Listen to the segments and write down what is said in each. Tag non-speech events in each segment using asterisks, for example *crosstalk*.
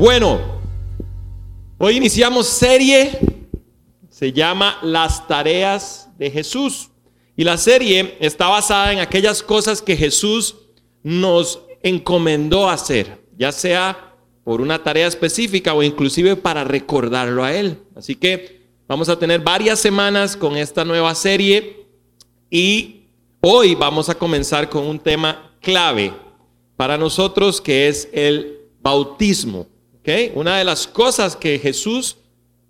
Bueno, hoy iniciamos serie, se llama Las tareas de Jesús. Y la serie está basada en aquellas cosas que Jesús nos encomendó hacer, ya sea por una tarea específica o inclusive para recordarlo a Él. Así que vamos a tener varias semanas con esta nueva serie y hoy vamos a comenzar con un tema clave para nosotros que es el bautismo. Una de las cosas que Jesús,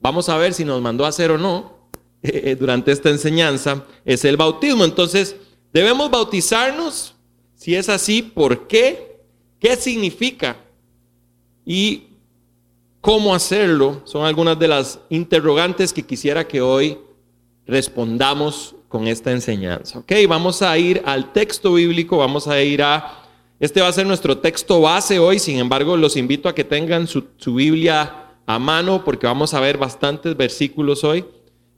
vamos a ver si nos mandó a hacer o no *laughs* eh, eh, durante esta enseñanza, es el bautismo. Entonces, debemos bautizarnos. Si es así, ¿por qué? ¿Qué significa? Y cómo hacerlo son algunas de las interrogantes que quisiera que hoy respondamos con esta enseñanza. Ok, vamos a ir al texto bíblico, vamos a ir a este va a ser nuestro texto base hoy, sin embargo los invito a que tengan su, Biblia a mano porque vamos a ver bastantes versículos hoy,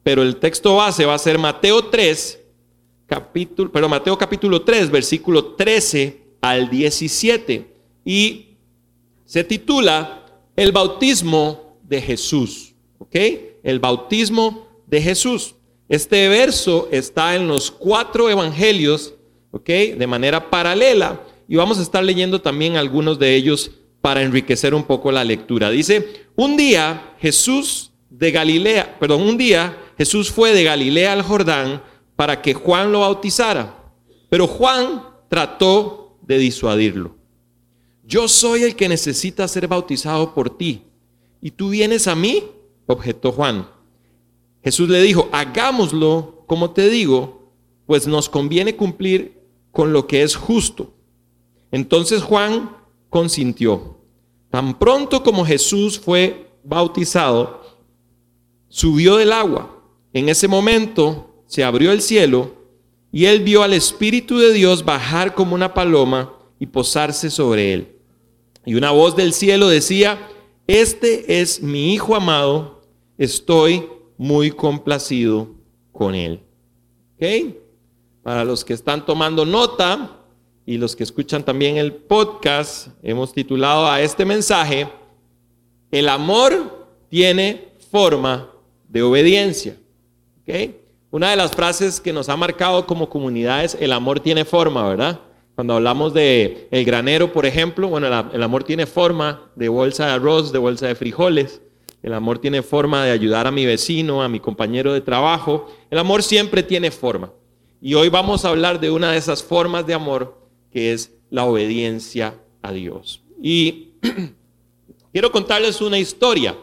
pero el texto base va a ser Mateo 3, capítulo, pero Mateo capítulo 3, versículo 13 al 17 y se titula El bautismo de Jesús, ¿ok? El bautismo de Jesús. Este verso está en los cuatro evangelios, ¿ok? De manera paralela y vamos a estar leyendo también algunos de ellos para enriquecer un poco la lectura. Dice, un día Jesús de Galilea, perdón, un día Jesús fue de Galilea al Jordán para que Juan lo bautizara, pero Juan trató de disuadirlo. Yo soy el que necesita ser bautizado por ti, y tú vienes a mí, objetó Juan. Jesús le dijo, hagámoslo como te digo, pues nos conviene cumplir con lo que es justo. Entonces Juan consintió. Tan pronto como Jesús fue bautizado, subió del agua. En ese momento se abrió el cielo y él vio al Espíritu de Dios bajar como una paloma y posarse sobre él. Y una voz del cielo decía, este es mi Hijo amado, estoy muy complacido con él. ¿Ok? Para los que están tomando nota, y los que escuchan también el podcast, hemos titulado a este mensaje, El amor tiene forma de obediencia. Una de las frases que nos ha marcado como comunidad es el amor tiene forma, ¿verdad? Cuando hablamos de el granero, por ejemplo, bueno, el amor tiene forma de bolsa de arroz, de bolsa de frijoles. El amor tiene forma de ayudar a mi vecino, a mi compañero de trabajo. El amor siempre tiene forma. Y hoy vamos a hablar de una de esas formas de amor que es la obediencia a Dios. Y *clears throat* quiero contarles una historia.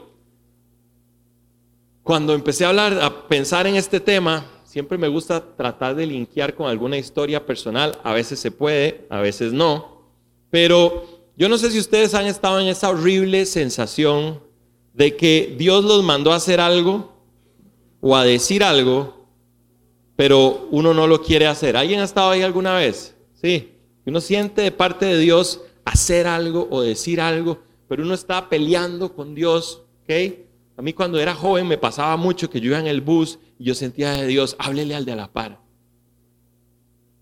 Cuando empecé a hablar, a pensar en este tema, siempre me gusta tratar de linkear con alguna historia personal. A veces se puede, a veces no. Pero yo no sé si ustedes han estado en esa horrible sensación de que Dios los mandó a hacer algo o a decir algo, pero uno no lo quiere hacer. ¿Alguien ha estado ahí alguna vez? Sí uno siente de parte de Dios hacer algo o decir algo, pero uno está peleando con Dios, ¿ok? A mí cuando era joven me pasaba mucho que yo iba en el bus y yo sentía de Dios, háblele al de la par.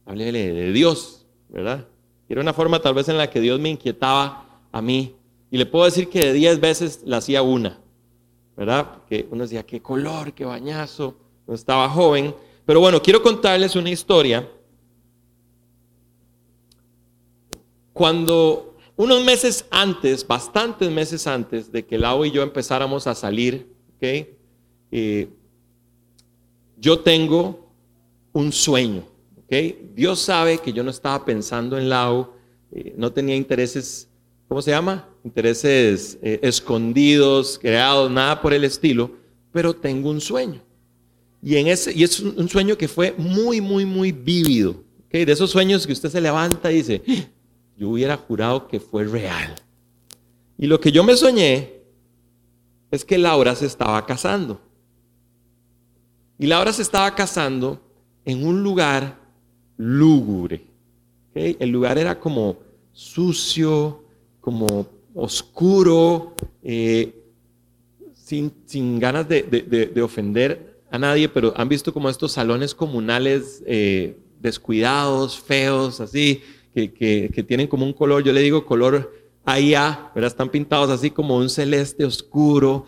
Háblele de Dios, ¿verdad? era una forma tal vez en la que Dios me inquietaba a mí. Y le puedo decir que de 10 veces la hacía una, ¿verdad? Que uno decía, qué color, qué bañazo. No estaba joven. Pero bueno, quiero contarles una historia Cuando unos meses antes, bastantes meses antes de que Lau y yo empezáramos a salir, ¿okay? Eh, yo tengo un sueño. ¿okay? Dios sabe que yo no estaba pensando en Lau, eh, no tenía intereses, ¿cómo se llama? Intereses eh, escondidos, creados, nada por el estilo, pero tengo un sueño. Y, en ese, y es un sueño que fue muy, muy, muy vívido. ¿okay? De esos sueños que usted se levanta y dice, yo hubiera jurado que fue real. Y lo que yo me soñé es que Laura se estaba casando. Y Laura se estaba casando en un lugar lúgubre. El lugar era como sucio, como oscuro, eh, sin, ganas de, ofender a nadie, pero han visto como estos salones comunales eh, descuidados, feos, así, que, tienen como un color, yo le digo color allá, ¿verdad? Están pintados así como un celeste oscuro,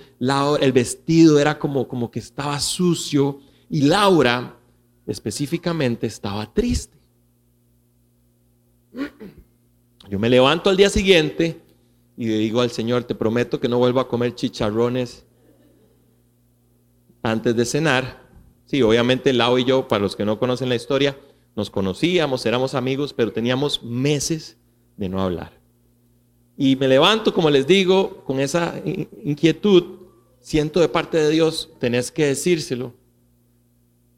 el vestido era como, como que estaba sucio y Laura específicamente estaba triste. Yo me levanto al día siguiente y le digo al Señor, te prometo que no vuelvo a comer chicharrones antes de cenar. Sí, obviamente Lau y yo, para los que no conocen la historia, nos conocíamos, éramos amigos, pero teníamos meses de no hablar. Y me levanto, como les digo, con esa inquietud, siento de parte de Dios, tenés que decírselo.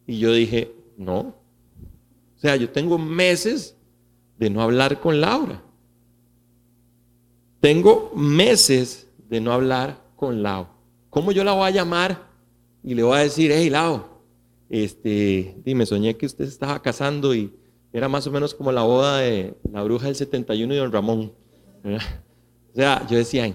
Y yo dije, no. O sea, yo tengo meses de no hablar con Laura. Tengo meses de no hablar con Lau. ¿Cómo yo la voy a llamar y le voy a decir, hey Lau, este, dime, soñé que usted se estaba casando y era más o menos como la boda de la bruja del 71 y don Ramón. O sea, yo decía,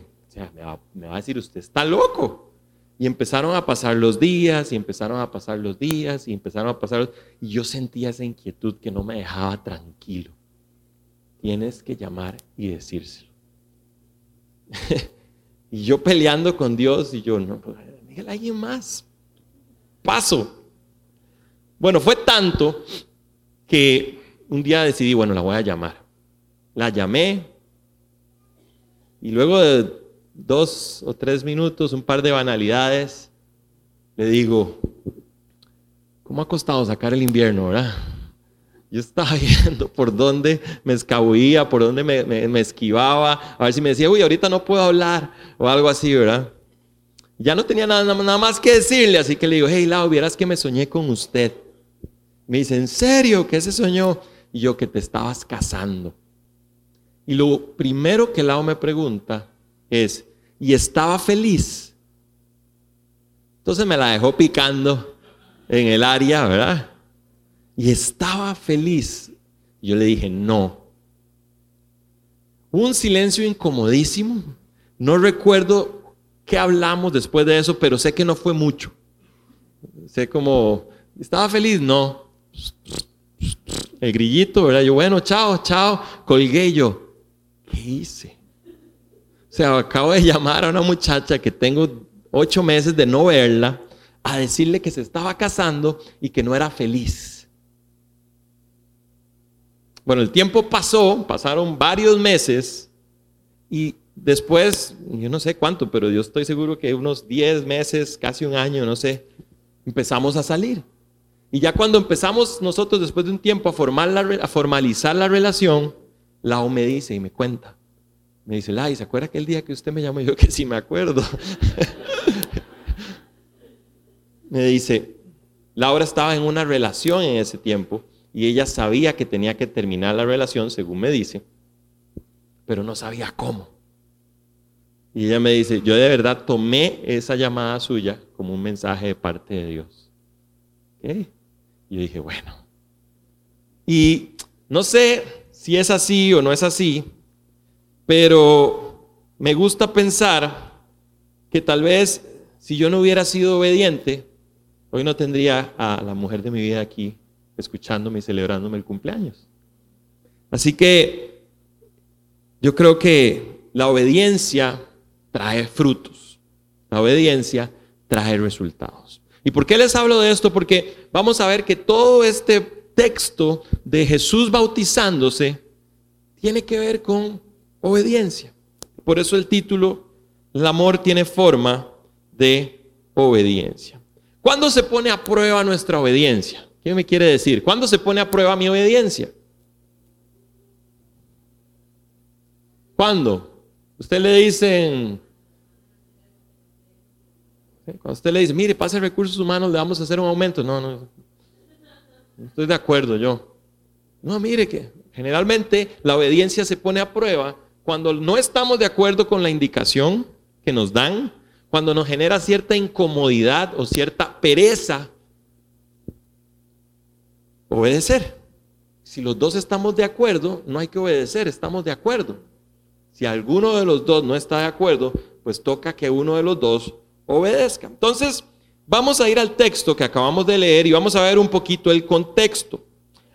me va a decir, usted está loco. Y empezaron a pasar los días, y empezaron a pasar los días, y empezaron a pasar los... Y yo sentía esa inquietud que no me dejaba tranquilo. Tienes que llamar y decírselo. *laughs* y yo peleando con Dios y yo, no, pues, dígale a alguien más. Paso. Bueno, fue tanto que un día decidí, bueno, la voy a llamar. La llamé y luego de dos o tres minutos, un par de banalidades, le digo, ¿cómo ha costado sacar el invierno, verdad? Yo estaba *laughs* viendo por dónde me escabullía, por dónde me, esquivaba, a ver si me decía, uy, ahorita no puedo hablar, o algo así, ¿verdad? Ya no tenía nada, nada más que decirle, así que le digo, hey, Lau, vieras que me soñé con usted. Me dice, ¿en serio? ¿Qué se soñó? Y yo, que te estabas casando. Y lo primero que Lau me pregunta es, ¿y estaba feliz? Entonces me la dejó picando en el área, ¿verdad? y estaba feliz. Yo le dije, no. Hubo un silencio incomodísimo. No recuerdo qué hablamos después de eso, pero sé que no fue mucho. Sé como, ¿estaba feliz? No. El grillito, ¿verdad? Yo, bueno, chao, chao. Colgué yo. ¿Qué hice? O sea, acabo de llamar a una muchacha que tengo ocho meses de no verla a decirle que se estaba casando y que no era feliz. Bueno, el tiempo pasó, pasaron varios meses y después, yo no sé cuánto, pero yo estoy seguro que unos 10 meses, casi un año, no sé, empezamos a salir. Y ya cuando empezamos nosotros después de un tiempo a, formalizar la relación, Lao me dice y me cuenta. Me dice, Lai, ¿se acuerda aquel día que usted me llamó? yo que sí me acuerdo. *laughs* me dice, Laura estaba en una relación en ese tiempo y ella sabía que tenía que terminar la relación, según me dice, pero no sabía cómo. Y ella me dice, yo de verdad tomé esa llamada suya como un mensaje de parte de Dios. Y yo dije, bueno. Y no sé si es así o no es así, pero me gusta pensar que tal vez si yo no hubiera sido obediente, hoy no tendría a la mujer de mi vida aquí escuchándome y celebrándome el cumpleaños. Así que yo creo que la obediencia trae frutos. La obediencia trae resultados. ¿Y por qué les hablo de esto? Porque vamos a ver que todo este texto de Jesús bautizándose tiene que ver con obediencia. Por eso el título, el amor tiene forma de obediencia. ¿Cuándo se pone a prueba nuestra obediencia? ¿Qué me quiere decir? ¿Cuándo se pone a prueba mi obediencia? ¿Cuándo? Usted le dicen, cuando usted le dice, mire, pase recursos humanos, le vamos a hacer un aumento. No, no, no estoy de acuerdo yo. No, mire que generalmente la obediencia se pone a prueba cuando no estamos de acuerdo con la indicación que nos dan, cuando nos genera cierta incomodidad o cierta pereza Obedecer. Si los dos estamos de acuerdo, no hay que obedecer, estamos de acuerdo. Si alguno de los dos no está de acuerdo, pues toca que uno de los dos obedezca. Entonces, vamos a ir al texto que acabamos de leer y vamos a ver un poquito el contexto.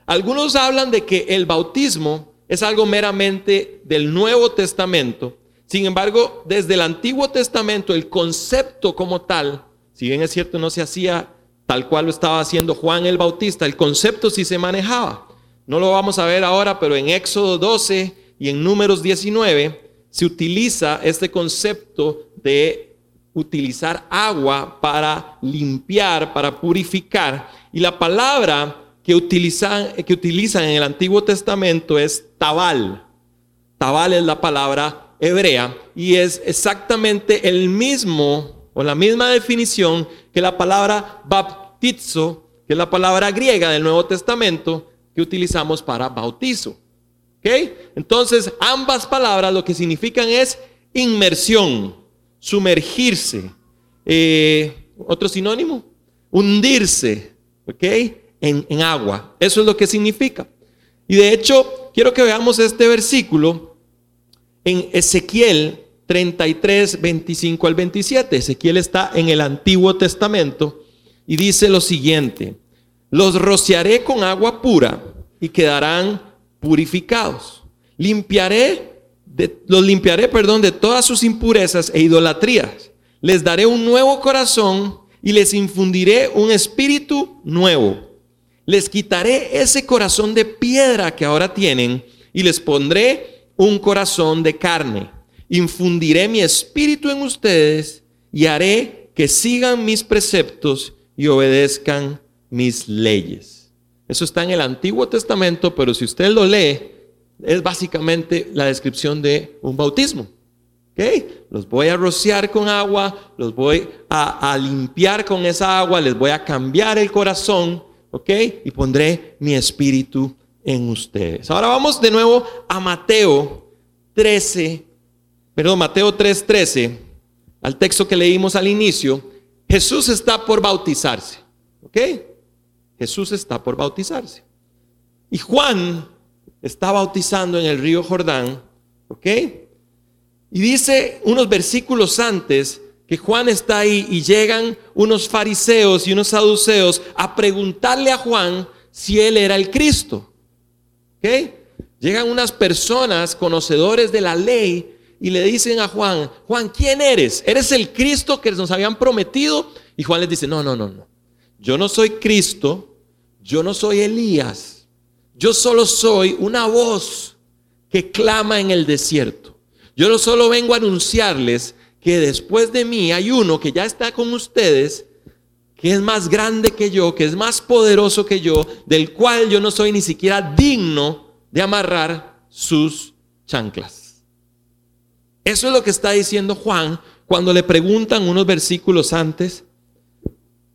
Algunos hablan de que el bautismo es algo meramente del Nuevo Testamento Sin embargo, desde el Antiguo Testamento, el concepto como tal, si bien es cierto no se hacía tal cual lo estaba haciendo Juan el Bautista, el concepto sí se manejaba. No lo vamos a ver ahora, pero en Éxodo 12 y en Números 19 se utiliza este concepto de utilizar agua para limpiar, para purificar. Y la palabra que utilizan, que utilizan en el Antiguo Testamento es tabal. Tabal es la palabra hebrea y es exactamente el mismo o la misma definición que la palabra baptizo, que es la palabra griega del Nuevo Testamento que utilizamos para bautizo. Entonces, ambas palabras lo que significan es inmersión, sumergirse. Eh, otro sinónimo, hundirse, ¿ok? En, en agua. Eso es lo que significa. Y de hecho, quiero que veamos este versículo en Ezequiel 33, 25 al 27. Ezequiel está en el Antiguo Testamento y dice lo siguiente, los rociaré con agua pura y quedarán purificados. Limpiaré, los limpiaré, perdón, de todas sus impurezas e idolatrías. Les daré un nuevo corazón y les infundiré un espíritu nuevo. Les quitaré ese corazón de piedra que ahora tienen y les pondré un corazón de carne. Infundiré mi espíritu en ustedes y haré que sigan mis preceptos y obedezcan mis leyes. Eso está en el Antiguo Testamento, pero si usted lo lee, es básicamente la descripción de un bautismo. ¿Okay? Los voy a rociar con agua, los voy a, a, limpiar con esa agua, les voy a cambiar el corazón, ¿ok? Y pondré mi espíritu en ustedes. Ahora vamos de nuevo a Mateo 13, perdón, Mateo 3, 13, al texto que leímos al inicio. Jesús está por bautizarse, ¿ok? Jesús está por bautizarse. Y Juan está bautizando en el río Jordán, ¿ok? Y dice unos versículos antes que Juan está ahí y llegan unos fariseos y unos saduceos a preguntarle a Juan si él era el Cristo. ¿Ok? Llegan unas personas conocedores de la ley y le dicen a Juan, Juan, ¿quién eres? ¿Eres el Cristo que nos habían prometido? Y Juan les dice, no, no, no, no. Yo no soy Cristo, yo no soy Elías, yo solo soy una voz que clama en el desierto. Yo no solo vengo a anunciarles que después de mí hay uno que ya está con ustedes, que es más grande que yo, que es más poderoso que yo, del cual yo no soy ni siquiera digno de amarrar sus chanclas. Eso es lo que está diciendo Juan cuando le preguntan unos versículos antes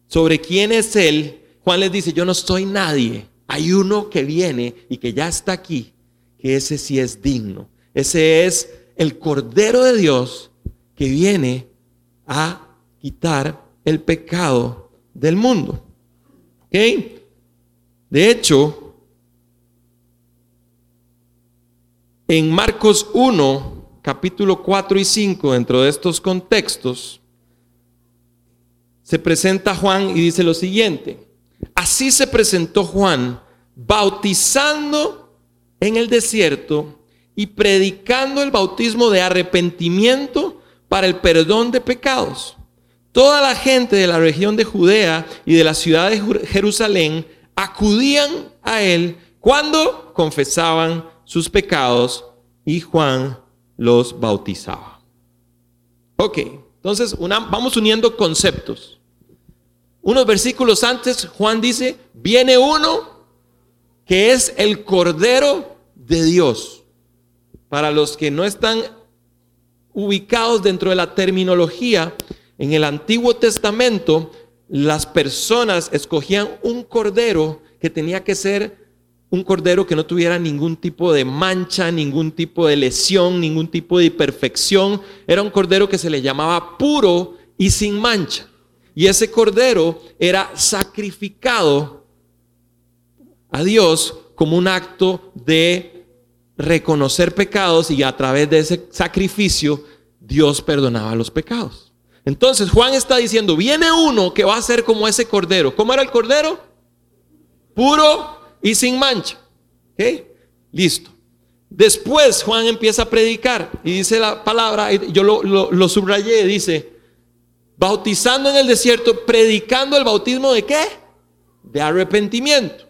sobre quién es él Juan les dice, yo no soy nadie. Hay uno que viene y que ya está aquí, que ese sí es digno. Ese es el Cordero de Dios que viene a quitar el pecado del mundo. ¿Ok? De hecho, en Marcos 1, capítulo 4 y 5, dentro de estos contextos, se presenta Juan y dice lo siguiente. Así se presentó Juan, bautizando en el desierto y predicando el bautismo de arrepentimiento para el perdón de pecados. Toda la gente de la región de Judea y de la ciudad de Jerusalén acudían a él cuando confesaban sus pecados y Juan los bautizaba. Ok, entonces vamos uniendo conceptos. Unos versículos antes, Juan dice, viene uno que es el Cordero de Dios. Para los que no están ubicados dentro de la terminología, en el Antiguo Testamento las personas escogían un cordero que tenía que ser un cordero que no tuviera ningún tipo de mancha, ningún tipo de lesión, ningún tipo de imperfección. Era un cordero que se le llamaba puro y sin mancha. Y ese cordero era sacrificado a Dios como un acto de reconocer pecados y a través de ese sacrificio Dios perdonaba los pecados. Entonces Juan está diciendo, viene uno que va a ser como ese cordero. ¿Cómo era el cordero? Puro y sin mancha. ¿Ok? Listo. Después Juan empieza a predicar y dice la palabra, yo lo, lo, subrayé, dice, bautizando en el desierto, predicando el bautismo de qué? De arrepentimiento.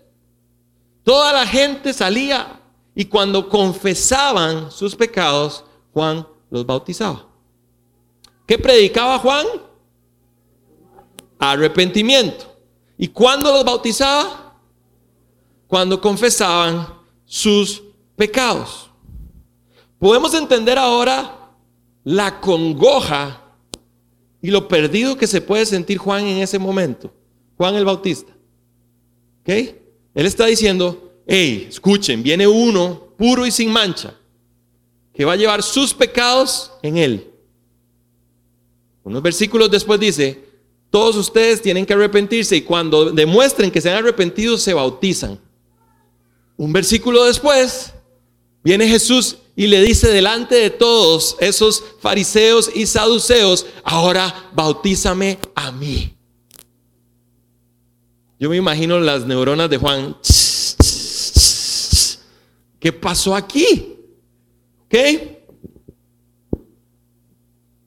Toda la gente salía y cuando confesaban sus pecados, Juan los bautizaba. ¿Qué predicaba Juan? Arrepentimiento. ¿Y cuándo los bautizaba? Cuando confesaban sus pecados. Podemos entender ahora la congoja y lo perdido que se puede sentir Juan en ese momento. Juan el Bautista. ¿Ok? Él está diciendo, hey, escuchen, viene uno puro y sin mancha, que va a llevar sus pecados en él. Unos versículos después dice, todos ustedes tienen que arrepentirse y cuando demuestren que se han arrepentido se bautizan. Un versículo después viene Jesús y le dice delante de todos esos fariseos y saduceos, ahora bautízame a mí. Yo me imagino las neuronas de Juan. ¿Qué pasó aquí? ¿Ok?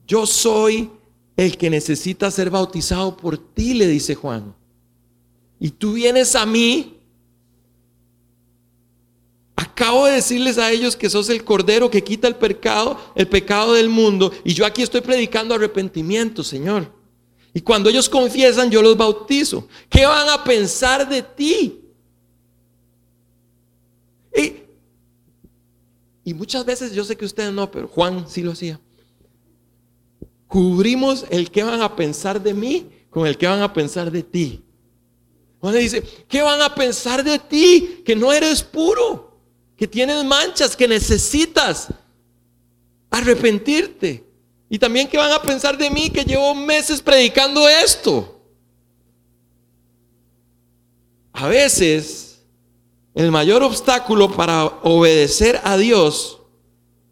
Yo soy el que necesita ser bautizado por ti, le dice Juan. Y tú vienes a mí Acabo de decirles a ellos que sos el cordero que quita el pecado, el pecado del mundo, y yo aquí estoy predicando arrepentimiento, Señor. Y cuando ellos confiesan, yo los bautizo. ¿Qué van a pensar de ti? Y, muchas veces yo sé que ustedes no, pero Juan sí lo hacía. Cubrimos el que van a pensar de mí con el que van a pensar de ti. Juan le dice, ¿qué van a pensar de ti? Que no eres puro que tienes manchas, que necesitas arrepentirte. Y también que van a pensar de mí que llevo meses predicando esto. A veces el mayor obstáculo para obedecer a Dios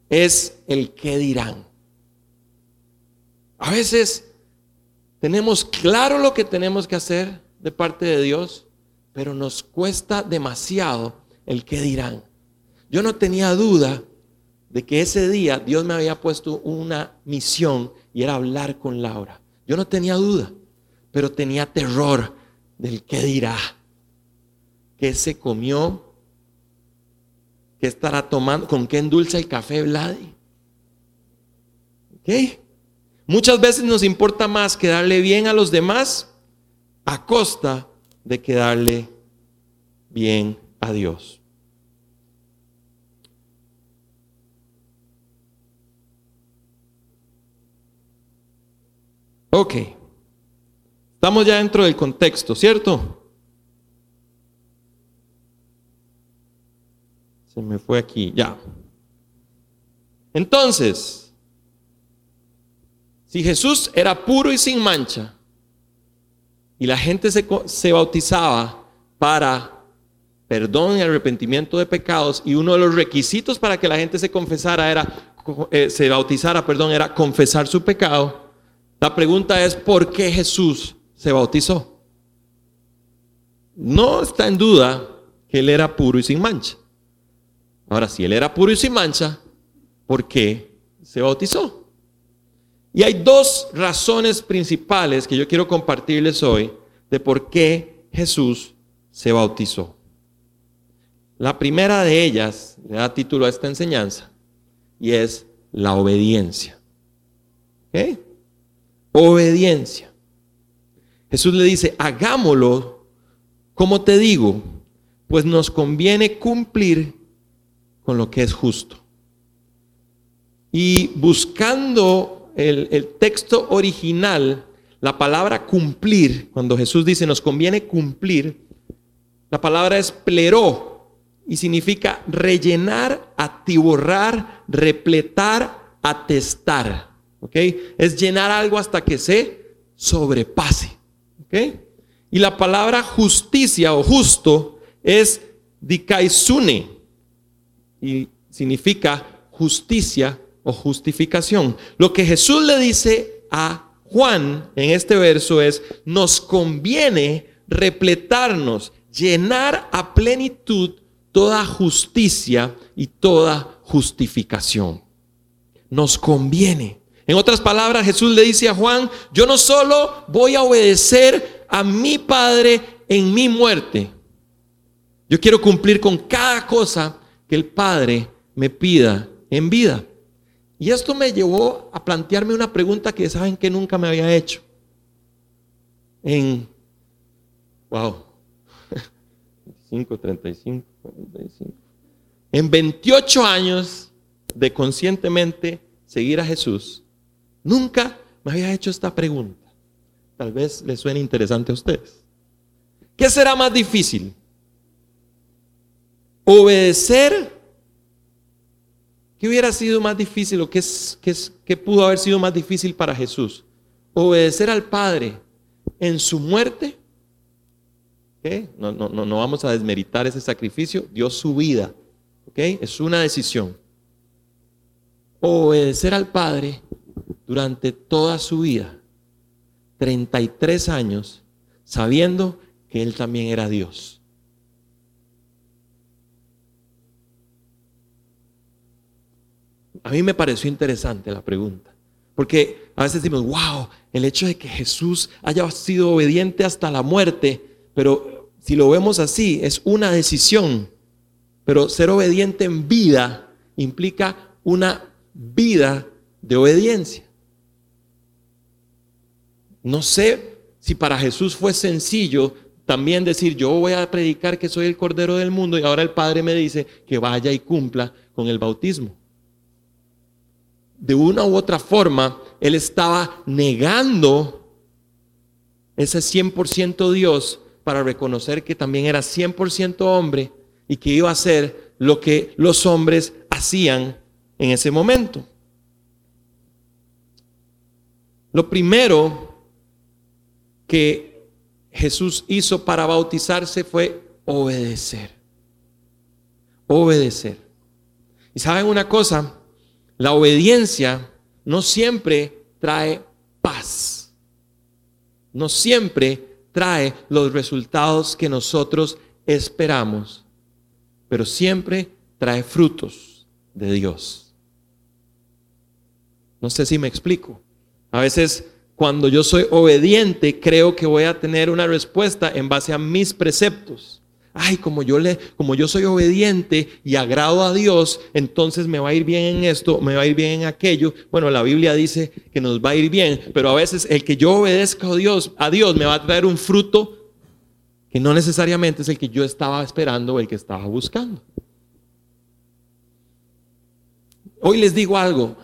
es el que dirán. A veces tenemos claro lo que tenemos que hacer de parte de Dios, pero nos cuesta demasiado el que dirán. Yo no tenía duda de que ese día Dios me había puesto una misión y era hablar con Laura. Yo no tenía duda, pero tenía terror del qué dirá, qué se comió, qué estará tomando, con qué endulza el café Vladi. ¿Ok? Muchas veces nos importa más quedarle bien a los demás a costa de quedarle bien a Dios. Ok. Estamos ya dentro del contexto, ¿cierto? Se me fue aquí, ya. Entonces, si Jesús era puro y sin mancha, y la gente se, se bautizaba para perdón y arrepentimiento de pecados, y uno de los requisitos para que la gente se confesara era, eh, se bautizara, perdón, era confesar su pecado, la pregunta es, ¿por qué Jesús se bautizó? No está en duda que él era puro y sin mancha. Ahora, si él era puro y sin mancha, ¿por qué se bautizó? Y hay dos razones principales que yo quiero compartirles hoy de por qué Jesús se bautizó. La primera de ellas le da título a esta enseñanza y es la obediencia. ¿Okay? Obediencia. Jesús le dice, hagámoslo como te digo, pues nos conviene cumplir con lo que es justo. Y buscando el, el, texto original, la palabra cumplir, cuando Jesús dice nos conviene cumplir, la palabra es pleró y significa rellenar, atiborrar, repletar, atestar. Es llenar algo hasta que se sobrepase. Y la palabra justicia o justo es dikaisune y significa justicia o justificación. Lo que Jesús le dice a Juan en este verso es, nos conviene repletarnos, llenar a plenitud toda justicia y toda justificación. Nos conviene. En otras palabras, Jesús le dice a Juan, yo no solo voy a obedecer a mi Padre en mi muerte, yo quiero cumplir con cada cosa que el Padre me pida en vida. Y esto me llevó a plantearme una pregunta que saben que nunca me había hecho. En, wow, 25, 35, 45. En 28 años de conscientemente seguir a Jesús, nunca me había hecho esta pregunta. Tal vez les suene interesante a ustedes. ¿Qué será más difícil? ¿Obedecer ¿Qué hubiera sido más difícil o qué, qué, pudo haber sido más difícil para Jesús? ¿Obedecer al Padre en su muerte? No, no, no, no vamos a desmeritar ese sacrificio, dio su vida. Es una decisión. Obedecer al Padre durante toda su vida, 33 años, sabiendo que Él también era Dios. A mí me pareció interesante la pregunta, porque a veces decimos, wow, el hecho de que Jesús haya sido obediente hasta la muerte, pero si lo vemos así, es una decisión, pero ser obediente en vida implica una vida de obediencia. No sé si para Jesús fue sencillo también decir, yo voy a predicar que soy el Cordero del mundo y ahora el Padre me dice que vaya y cumpla con el bautismo de una u otra forma, él estaba negando ese 100% Dios para reconocer que también era 100% hombre y que iba a hacer lo que los hombres hacían en ese momento. Lo primero que Jesús hizo para bautizarse fue obedecer. Obedecer. Y saben una cosa, la obediencia no siempre trae paz. No siempre trae los resultados que nosotros esperamos, pero siempre trae frutos de Dios. No sé si me explico. A veces cuando yo soy obediente creo que voy a tener una respuesta en base a mis preceptos ay, como yo le, como yo soy obediente y agrado a Dios, entonces me va a ir bien en esto, me va a ir bien en aquello. Bueno, la Biblia dice que nos va a ir bien, pero a veces el que yo obedezca a Dios, a Dios me va a traer un fruto que no necesariamente es el que yo estaba esperando o el que estaba buscando. Hoy les digo algo,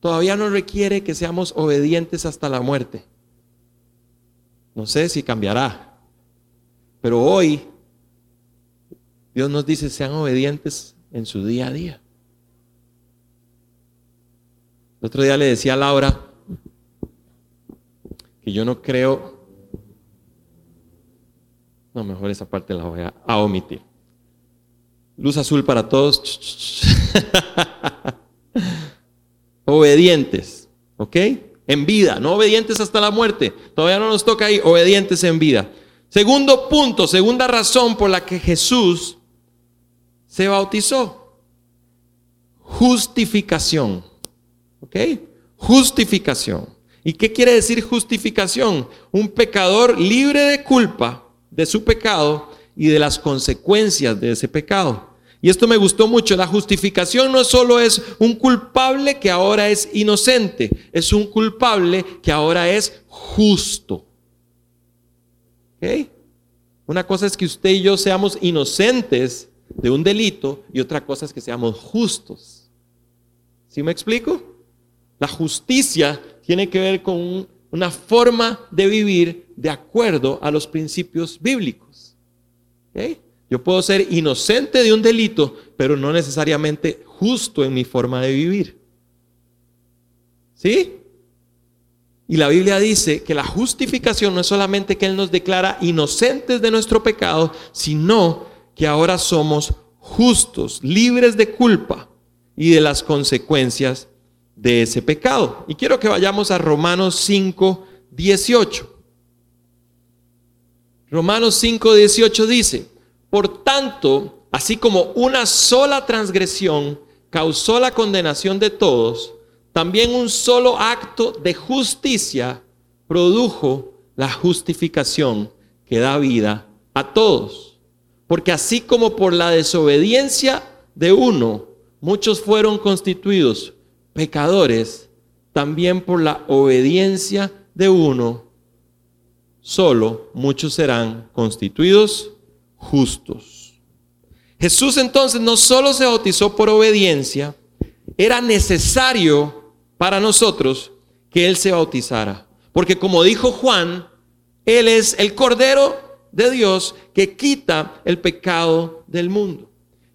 todavía no requiere que seamos obedientes hasta la muerte. No sé si cambiará. Pero hoy Dios nos dice, sean obedientes en su día a día. El otro día le decía a Laura que yo no creo, no, mejor esa parte la voy a, a omitir. Luz azul para todos. *laughs* obedientes, ¿ok? En vida, no obedientes hasta la muerte. Todavía no nos toca ahí, obedientes en vida. Segundo punto, segunda razón por la que Jesús se bautizó. Justificación. ¿Ok? Justificación. ¿Y qué quiere decir justificación? Un pecador libre de culpa de su pecado y de las consecuencias de ese pecado. Y esto me gustó mucho. La justificación no solo es un culpable que ahora es inocente, es un culpable que ahora es justo. Una cosa es que usted y yo seamos inocentes de un delito y otra cosa es que seamos justos. ¿Sí me explico? La justicia tiene que ver con una forma de vivir de acuerdo a los principios bíblicos. Yo puedo ser inocente de un delito, pero no necesariamente justo en mi forma de vivir. ¿Sí? Y la Biblia dice que la justificación no es solamente que Él nos declara inocentes de nuestro pecado, sino que ahora somos justos, libres de culpa y de las consecuencias de ese pecado. Y quiero que vayamos a Romanos 5, 18. Romanos 5, 18 dice, Por tanto, así como una sola transgresión causó la condenación de todos, también un solo acto de justicia produjo la justificación que da vida a todos. Porque así como por la desobediencia de uno muchos fueron constituidos pecadores, también por la obediencia de uno solo muchos serán constituidos justos. Jesús entonces no solo se bautizó por obediencia, era necesario para nosotros que Él se bautizara. Porque como dijo Juan, Él es el Cordero de Dios que quita el pecado del mundo.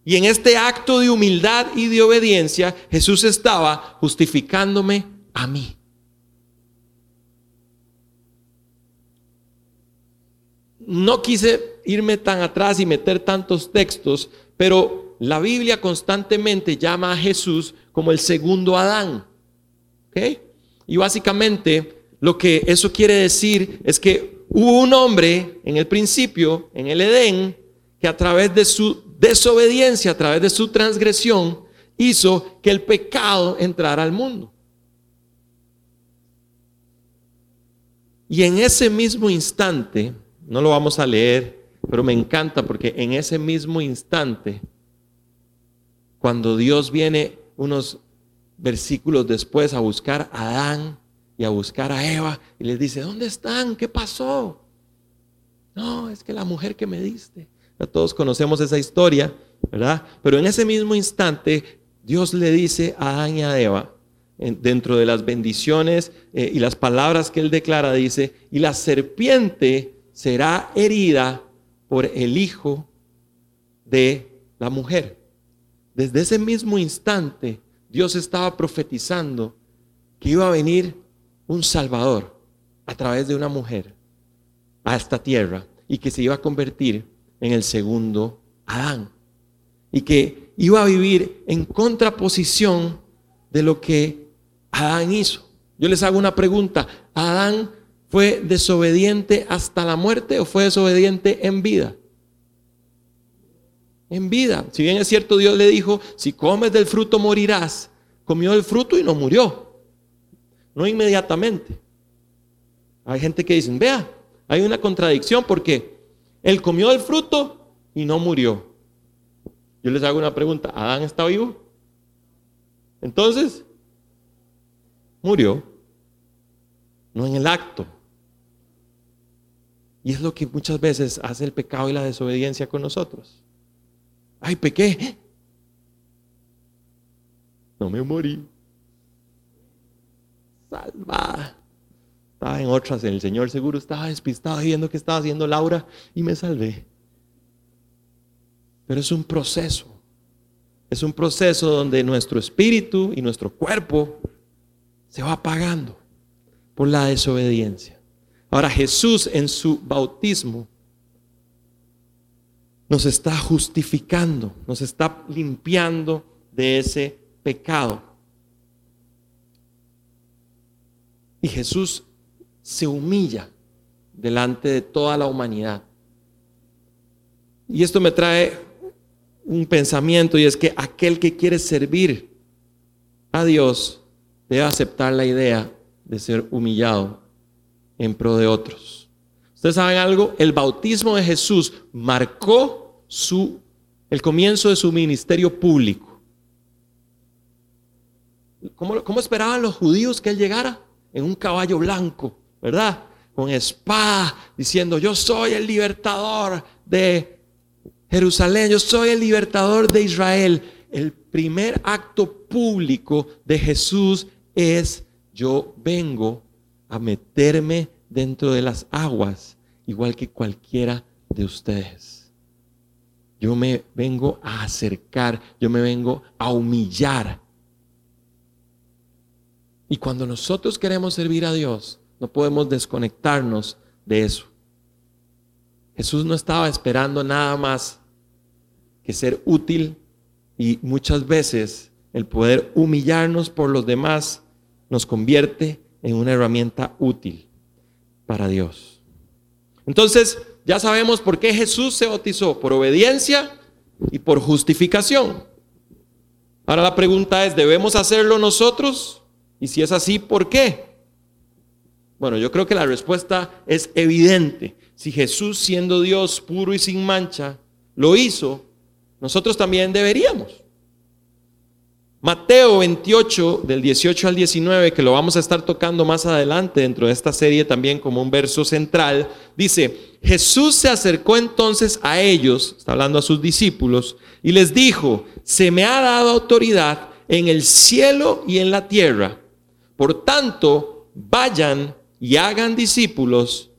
Y en este acto de humildad y de obediencia, Jesús estaba justificándome a mí. No quise irme tan atrás y meter tantos textos, pero la Biblia constantemente llama a Jesús como el segundo Adán. Y básicamente lo que eso quiere decir es que hubo un hombre en el principio, en el Edén, que a través de su desobediencia, a través de su transgresión, hizo que el pecado entrara al mundo. Y en ese mismo instante, no lo vamos a leer, pero me encanta porque en ese mismo instante, cuando Dios viene unos versículos después a buscar a Adán y a buscar a Eva y les dice, ¿dónde están? ¿Qué pasó? No, es que la mujer que me diste. Todos conocemos esa historia, ¿verdad? Pero en ese mismo instante, Dios le dice a Adán y a Eva, dentro de las bendiciones eh, y las palabras que él declara, dice, y la serpiente será herida por el hijo de la mujer. Desde ese mismo instante, Dios estaba profetizando que iba a venir un Salvador a través de una mujer a esta tierra y que se iba a convertir en el segundo Adán y que iba a vivir en contraposición de lo que Adán hizo. Yo les hago una pregunta. ¿Adán fue desobediente hasta la muerte o fue desobediente en vida? En vida. Si bien es cierto, Dios le dijo, si comes del fruto morirás. Comió el fruto y no murió. No inmediatamente. Hay gente que dice, vea, hay una contradicción porque él comió el fruto y no murió. Yo les hago una pregunta, ¿Adán está vivo? Entonces, murió. No en el acto. Y es lo que muchas veces hace el pecado y la desobediencia con nosotros. Ay, pequé. No me morí. Salva. Estaba en otras, el Señor seguro estaba despistado viendo qué estaba haciendo Laura y me salvé. Pero es un proceso. Es un proceso donde nuestro espíritu y nuestro cuerpo se va apagando por la desobediencia. Ahora Jesús en su bautismo nos está justificando, nos está limpiando de ese pecado. Y Jesús se humilla delante de toda la humanidad. Y esto me trae un pensamiento y es que aquel que quiere servir a Dios debe aceptar la idea de ser humillado en pro de otros. Ustedes saben algo, el bautismo de Jesús marcó el comienzo de su ministerio público. ¿Cómo, ¿Cómo esperaban los judíos que él llegara? En un caballo blanco, ¿verdad? Con espada, diciendo, yo soy el libertador de Jerusalén, yo soy el libertador de Israel. El primer acto público de Jesús es, yo vengo a meterme dentro de las aguas, igual que cualquiera de ustedes. Yo me vengo a acercar, yo me vengo a humillar. Y cuando nosotros queremos servir a Dios, no podemos desconectarnos de eso. Jesús no estaba esperando nada más que ser útil y muchas veces el poder humillarnos por los demás nos convierte en una herramienta útil para Dios. Entonces, ya sabemos por qué Jesús se bautizó, por obediencia y por justificación. Ahora la pregunta es, ¿debemos hacerlo nosotros? Y si es así, ¿por qué? Bueno, yo creo que la respuesta es evidente. Si Jesús, siendo Dios puro y sin mancha, lo hizo, nosotros también deberíamos. Mateo 28, del 18 al 19, que lo vamos a estar tocando más adelante dentro de esta serie también como un verso central, dice, Jesús se acercó entonces a ellos, está hablando a sus discípulos, y les dijo, se me ha dado autoridad en el cielo y en la tierra. Por tanto, vayan y hagan discípulos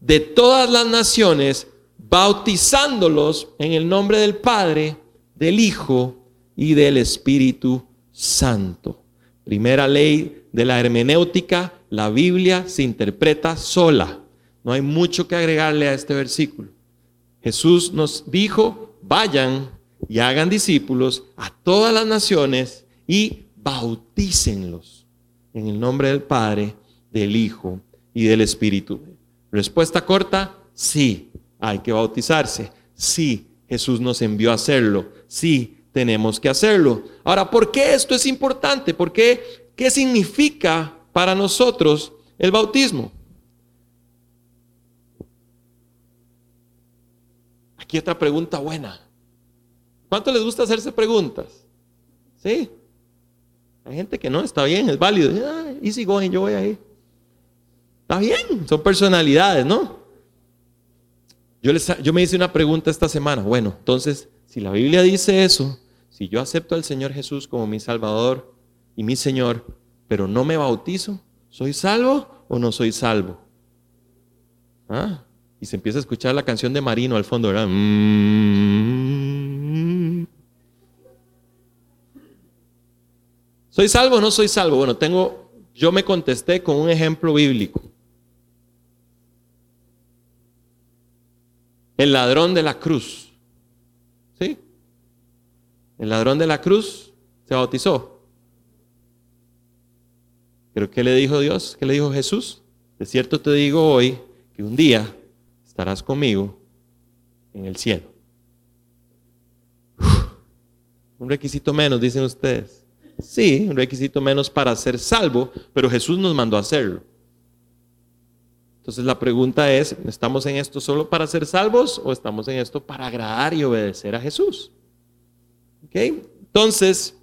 de todas las naciones, bautizándolos en el nombre del Padre, del Hijo y del Espíritu Santo. Primera ley de la hermenéutica, la Biblia se interpreta sola. No hay mucho que agregarle a este versículo. Jesús nos dijo, vayan y hagan discípulos a todas las naciones y bautícenlos en el nombre del Padre, del Hijo y del Espíritu. Respuesta corta, sí, hay que bautizarse. Sí, Jesús nos envió a hacerlo. Sí, tenemos que hacerlo. Ahora, ¿por qué esto es importante? ¿Por qué? ¿Qué significa para nosotros el bautismo? Aquí otra pregunta buena. ¿Cuánto les gusta hacerse preguntas? ¿Sí? Hay gente que no, está bien, es válido. Ah, easy going, yo voy ahí. Está bien, son personalidades, ¿no? Yo, les, yo me hice una pregunta esta semana. Bueno, entonces, si la Biblia dice eso, si yo acepto al Señor Jesús como mi Salvador y mi Señor, pero no me bautizo, ¿soy salvo o no soy salvo? ¿Ah? Y se empieza a escuchar la canción de Marino al fondo, ¿verdad? Mm. ¿Soy salvo o no soy salvo? Bueno, tengo, yo me contesté con un ejemplo bíblico. El ladrón de la cruz. El ladrón de la cruz se bautizó. Pero ¿qué le dijo Dios? ¿Qué le dijo Jesús? De cierto te digo hoy que un día estarás conmigo en el cielo. un requisito menos, dicen ustedes. Sí, un requisito menos para ser salvo, pero Jesús nos mandó a hacerlo. Entonces la pregunta es, ¿estamos en esto solo para ser salvos o estamos en esto para agradar y obedecer a Jesús? Entonces,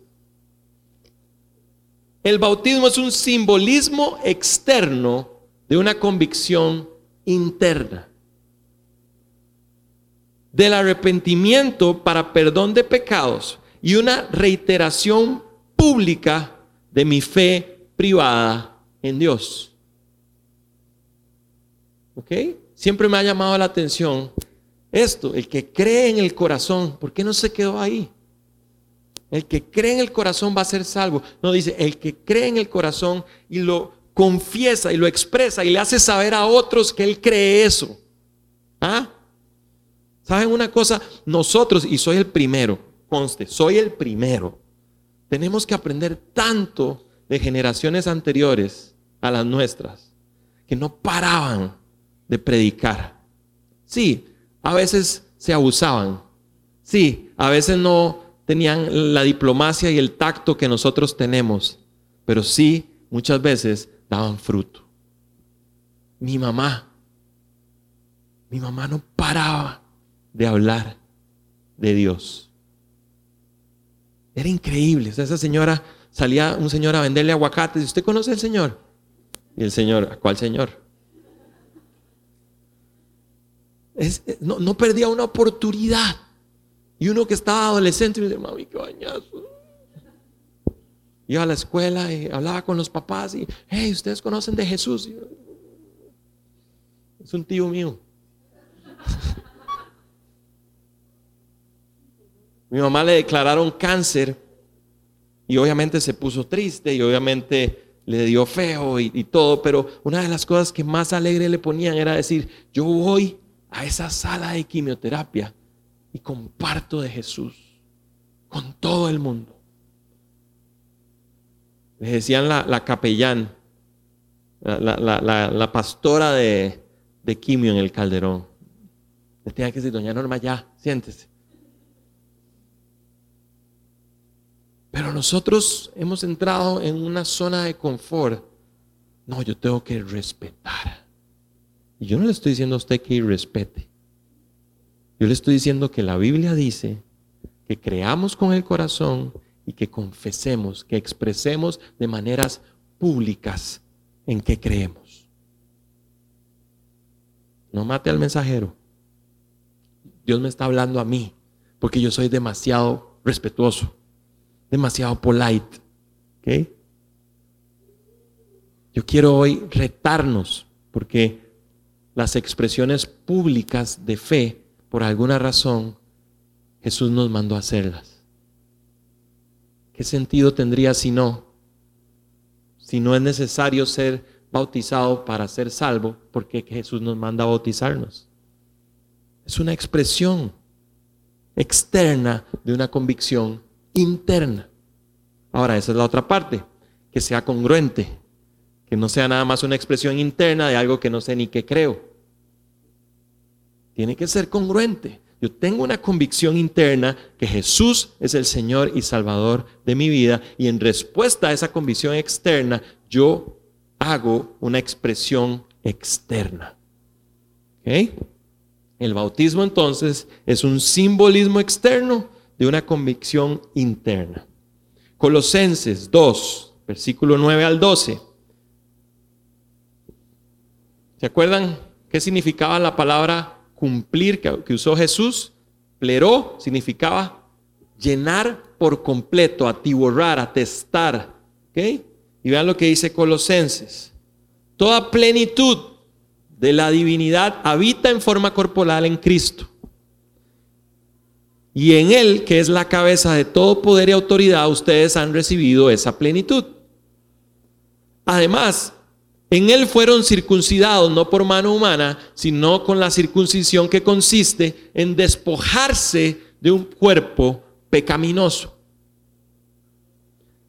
el bautismo es un simbolismo externo de una convicción interna. Del arrepentimiento para perdón de pecados y una reiteración pública de mi fe privada en Dios. ¿Ok? Siempre me ha llamado la atención esto, el que cree en el corazón, ¿por qué no se quedó ahí? El que cree en el corazón va a ser salvo. No dice, el que cree en el corazón y lo confiesa y lo expresa y le hace saber a otros que él cree eso. ¿Ah? ¿Saben una cosa? Nosotros, y soy el primero, conste, soy el primero, tenemos que aprender tanto de generaciones anteriores a las nuestras, que no paraban de predicar. Sí, a veces se abusaban. Sí, a veces no tenían la diplomacia y el tacto que nosotros tenemos, pero sí muchas veces daban fruto. Mi mamá, mi mamá no paraba de hablar de Dios. Era increíble. esa señora salía un señor a venderle aguacates. ¿Usted conoce al Señor? Y el Señor, ¿a cuál Señor? No, no perdía una oportunidad y uno que estaba adolescente y dice, mami, qué bañazo. Iba a la escuela y hablaba con los papás y, hey, ustedes conocen de Jesús. es un tío mío. *laughs* Mi mamá le declararon cáncer y obviamente se puso triste y obviamente le dio feo y, todo, pero una de las cosas que más alegre le ponían era decir, yo voy a esa sala de quimioterapia y comparto de Jesús con todo el mundo. Les decían la, capellán, la, pastora de, de quimio en el calderón. Le tenía que decir, doña Norma, ya, siéntese. Pero nosotros hemos entrado en una zona de confort. No, yo tengo que respetar. Y yo no le estoy diciendo a usted que irrespete. Yo le estoy diciendo que la Biblia dice que creamos con el corazón y que confesemos, que expresemos de maneras públicas en que creemos. No mate al mensajero. Dios me está hablando a mí porque yo soy demasiado respetuoso, demasiado polite. Yo quiero hoy retarnos porque las expresiones públicas de fe, por alguna razón, Jesús nos mandó a hacerlas. ¿Qué sentido tendría si no? Si no es necesario ser bautizado para ser salvo, porque Jesús nos manda a bautizarnos. Es una expresión externa de una convicción interna. Ahora, esa es la otra parte, que sea congruente, que no sea nada más una expresión interna de algo que no sé ni qué creo. Tiene que ser congruente. Yo tengo una convicción interna que Jesús es el Señor y Salvador de mi vida y en respuesta a esa convicción externa yo hago una expresión externa. El bautismo entonces es un simbolismo externo de una convicción interna. Colosenses 2, versículo 9 al 12. ¿Se acuerdan qué significaba la palabra cumplir que, usó Jesús, pleró significaba llenar por completo, atiborrar, atestar. ¿okay? Y vean lo que dice Colosenses. Toda plenitud de la divinidad habita en forma corporal en Cristo. Y en Él, que es la cabeza de todo poder y autoridad, ustedes han recibido esa plenitud. Además, en él fueron circuncidados no por mano humana, sino con la circuncisión que consiste en despojarse de un cuerpo pecaminoso.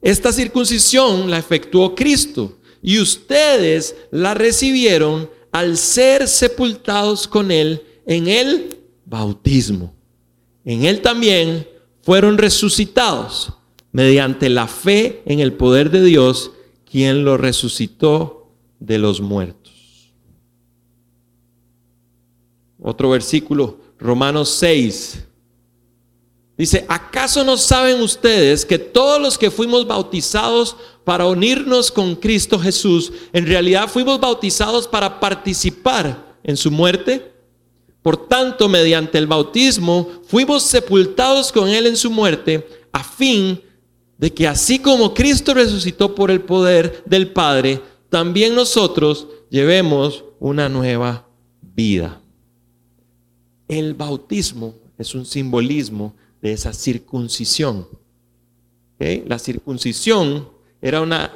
Esta circuncisión la efectuó Cristo y ustedes la recibieron al ser sepultados con Él en el bautismo. En Él también fueron resucitados mediante la fe en el poder de Dios, quien lo resucitó de los muertos. Otro versículo, Romanos 6. Dice, ¿acaso no saben ustedes que todos los que fuimos bautizados para unirnos con Cristo Jesús, en realidad fuimos bautizados para participar en su muerte? Por tanto, mediante el bautismo fuimos sepultados con Él en su muerte, a fin de que así como Cristo resucitó por el poder del Padre, también nosotros llevemos una nueva vida. El bautismo es un simbolismo de esa circuncisión. La circuncisión era, una,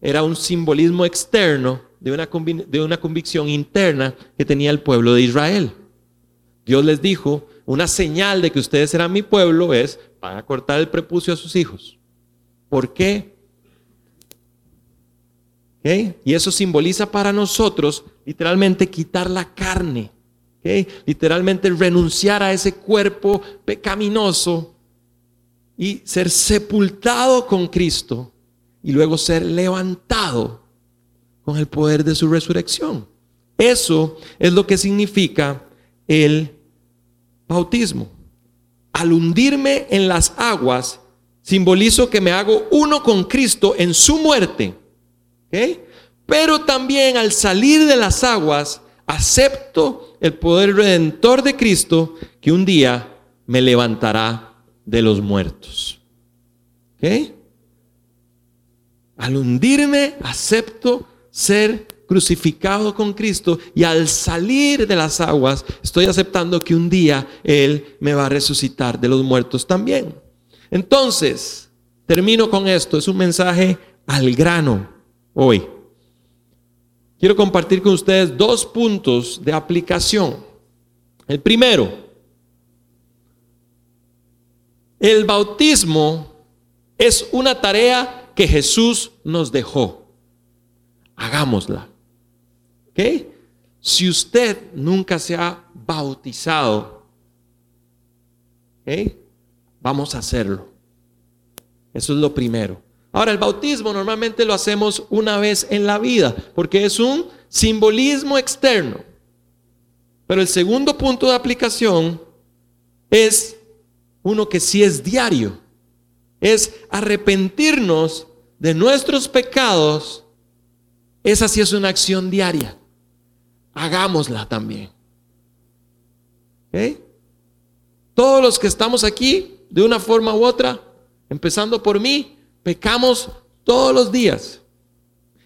era un simbolismo externo de una, de una convicción interna que tenía el pueblo de Israel. Dios les dijo, una señal de que ustedes serán mi pueblo es, van a cortar el prepucio a sus hijos. ¿Por qué? Y eso simboliza para nosotros literalmente quitar la carne. Literalmente renunciar a ese cuerpo pecaminoso y ser sepultado con Cristo y luego ser levantado con el poder de su resurrección. Eso es lo que significa el bautismo. Al hundirme en las aguas, simbolizo que me hago uno con Cristo en su muerte pero también al salir de las aguas, acepto el poder redentor de Cristo que un día me levantará de los muertos. Al hundirme, acepto ser crucificado con Cristo y al salir de las aguas, estoy aceptando que un día Él me va a resucitar de los muertos también. Entonces, termino con esto, es un mensaje al grano hoy. Quiero compartir con ustedes dos puntos de aplicación. El primero, el bautismo es una tarea que Jesús nos dejó. Hagámosla. ¿Ok? Si usted nunca se ha bautizado, vamos a hacerlo. Eso es lo primero. Ahora, el bautismo normalmente lo hacemos una vez en la vida, porque es un simbolismo externo. Pero el segundo punto de aplicación es uno que sí es diario. Es arrepentirnos de nuestros pecados. Esa sí es una acción diaria. Hagámosla también. Todos los que estamos aquí, de una forma u otra, empezando por mí, pecamos todos los días.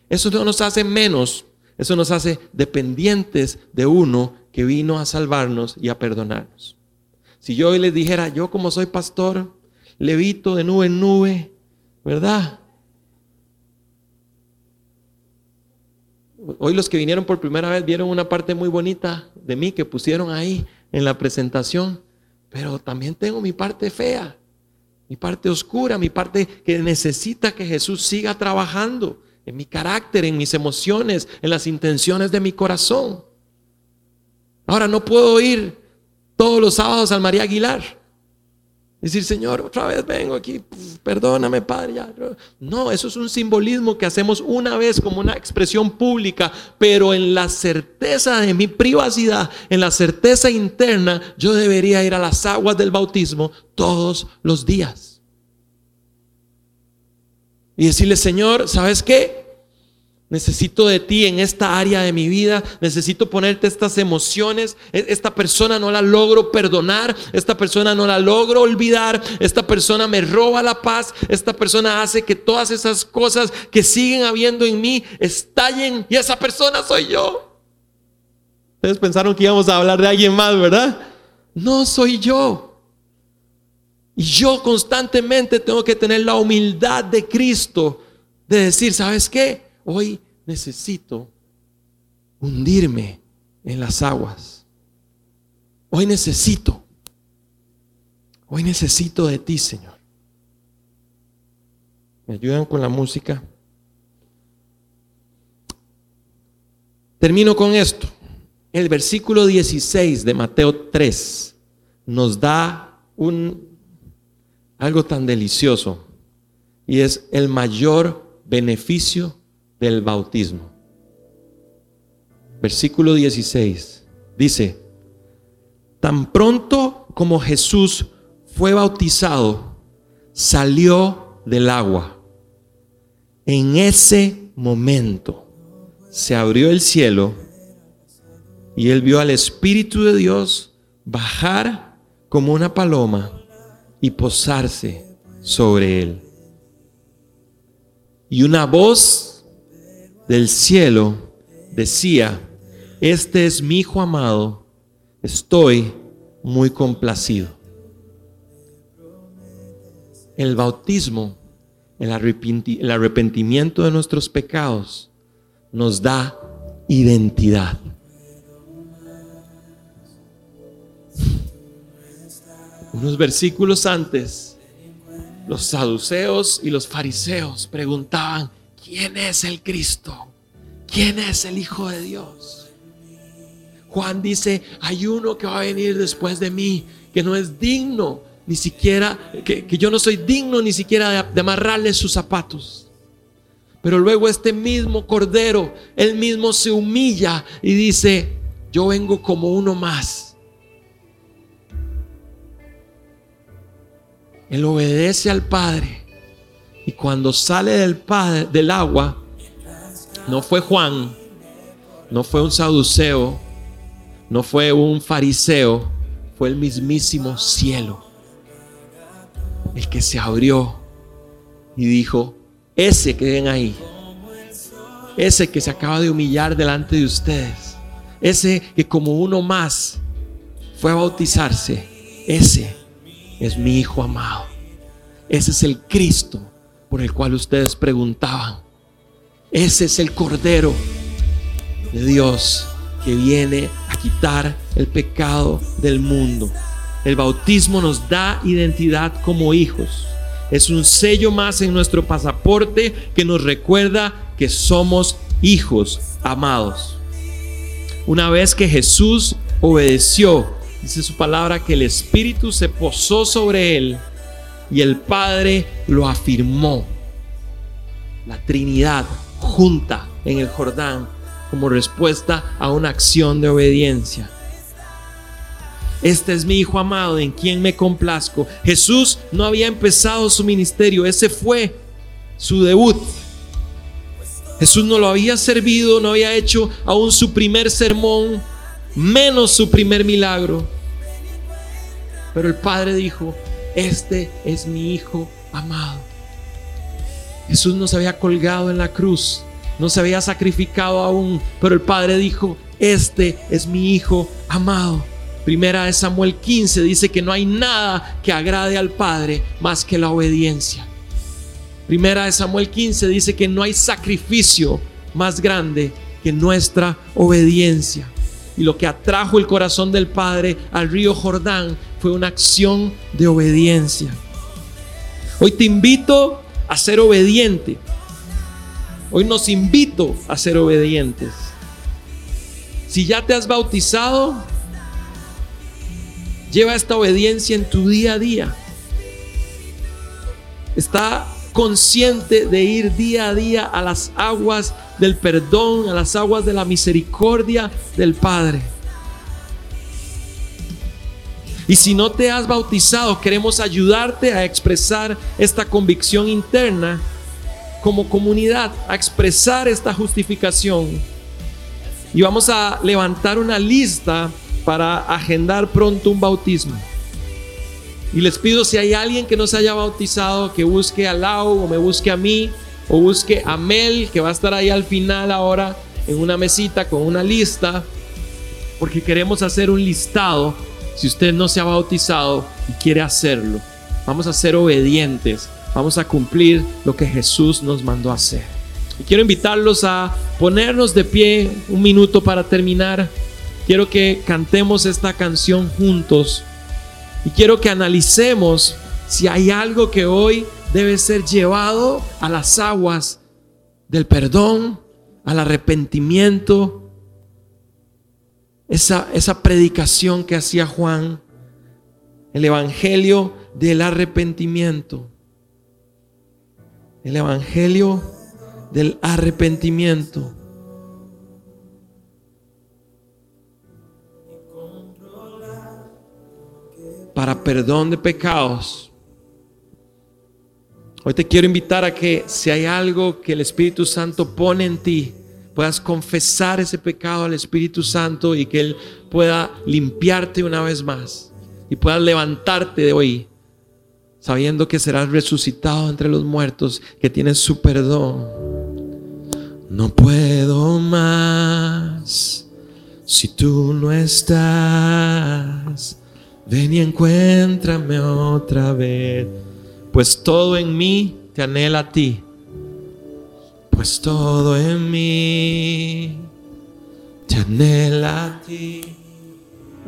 Eso no nos hace menos, eso nos hace dependientes de uno que vino a salvarnos y a perdonarnos. Si yo hoy les dijera, yo como soy pastor, levito de nube en nube, ¿verdad? Hoy los que vinieron por primera vez vieron una parte muy bonita de mí que pusieron ahí en la presentación, pero también tengo mi parte fea, mi parte oscura, mi parte que necesita que Jesús siga trabajando en mi carácter, en mis emociones, en las intenciones de mi corazón. Ahora no puedo ir todos los sábados al María Aguilar. Decir, Señor, otra vez vengo aquí, perdóname, Padre. No, eso es un simbolismo que hacemos una vez como una expresión pública, pero en la certeza de mi privacidad, en la certeza interna, yo debería ir a las aguas del bautismo todos los días. Y decirle, Señor, ¿sabes qué? Necesito de ti en esta área de mi vida. Necesito ponerte estas emociones. E, esta persona no la logro perdonar. Esta persona no la logro olvidar. Esta persona me roba la paz. Esta persona hace que todas esas cosas que siguen habiendo en mí estallen. Y esa persona soy yo. Ustedes pensaron que íbamos a hablar de alguien más, ¿verdad? No soy yo. Y yo constantemente tengo que tener la humildad de Cristo de decir, ¿sabes qué? Hoy necesito hundirme en las aguas. Hoy necesito, hoy necesito de ti, Señor. ¿Me ayudan con la música? Termino con esto. El versículo 16 de Mateo 3 nos da un algo tan delicioso y es el mayor beneficio del bautismo. Versículo 16 dice, tan pronto como Jesús fue bautizado, salió del agua. En ese momento se abrió el cielo y él vio al Espíritu de Dios bajar como una paloma y posarse sobre él. Y una voz del cielo decía, este es mi Hijo amado, estoy muy complacido. El bautismo, el arrepentimiento de nuestros pecados, nos da identidad. Unos versículos antes, los saduceos y los fariseos preguntaban, ¿Quién es el Cristo? ¿Quién es el Hijo de Dios? Juan dice, hay uno que va a venir después de mí, que no es digno, ni siquiera, que, yo no soy digno ni siquiera de, amarrarle sus zapatos. Pero luego este mismo Cordero, él mismo se humilla y dice, yo vengo como uno más. Él obedece al Padre y cuando sale del, padre, del agua, no fue Juan, no fue un saduceo, no fue un fariseo, fue el mismísimo cielo. El que se abrió y dijo, ese que ven ahí, ese que se acaba de humillar delante de ustedes, ese que como uno más fue a bautizarse, ese es mi Hijo amado. Ese es el Cristo por el cual ustedes preguntaban. Ese es el Cordero de Dios que viene a quitar el pecado del mundo. El bautismo nos da identidad como hijos. Es un sello más en nuestro pasaporte que nos recuerda que somos hijos amados. Una vez que Jesús obedeció, dice su palabra que el Espíritu se posó sobre él y el Padre lo afirmó. La Trinidad junta en el Jordán como respuesta a una acción de obediencia. Este es mi Hijo amado en quien me complazco. Jesús no había empezado su ministerio, ese fue su debut. Jesús no lo había servido, no había hecho aún su primer sermón, menos su primer milagro. Pero el Padre dijo, este es mi Hijo amado. Jesús no se había colgado en la cruz, no se había sacrificado aún, pero el Padre dijo, este es mi Hijo amado. Primera de Samuel 15 dice que no hay nada que agrade al Padre más que la obediencia. Primera de Samuel 15 dice que no hay sacrificio más grande que nuestra obediencia. Y lo que atrajo el corazón del Padre al río Jordán fue una acción de obediencia. Hoy te invito a ser obediente. Hoy nos invito a ser obedientes. Si ya te has bautizado, Lleva esta obediencia en tu día a día. Está consciente de ir día a día a las aguas del perdón, a las aguas de la misericordia del Padre. Y si no te has bautizado, queremos ayudarte a expresar esta convicción interna como comunidad, a expresar esta justificación. Y vamos a levantar una lista para agendar pronto un bautismo. Y les pido si hay alguien que no se haya bautizado, que busque a Lau o me busque a mí o busque a Mel, que va a estar ahí al final ahora en una mesita con una lista, porque queremos hacer un listado si usted no se ha bautizado y quiere hacerlo. Vamos a ser obedientes, vamos a cumplir lo que Jesús nos mandó a hacer. Y quiero invitarlos a ponernos de pie un minuto para terminar. Quiero que cantemos esta canción juntos y quiero que analicemos si hay algo que hoy debe ser llevado a las aguas del perdón, al arrepentimiento. Esa, esa predicación que hacía Juan, el evangelio del arrepentimiento. El evangelio del arrepentimiento. para perdón de pecados. Hoy te quiero invitar a que si hay algo que el Espíritu Santo pone en ti, puedas confesar ese pecado al Espíritu Santo y que Él pueda limpiarte una vez más y puedas levantarte de hoy sabiendo que serás resucitado entre los muertos, que tienes su perdón. No puedo más si tú no estás. Ven y encuéntrame otra vez, pues todo en mí te anhela a ti, pues todo en mí te a ti.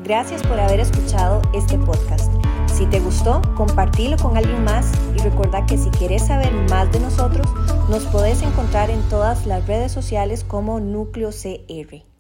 Gracias por haber escuchado este podcast. Si te gustó, compartilo con alguien más y recuerda que si quieres saber más de nosotros, nos podés encontrar en todas las redes sociales como Núcleo CR.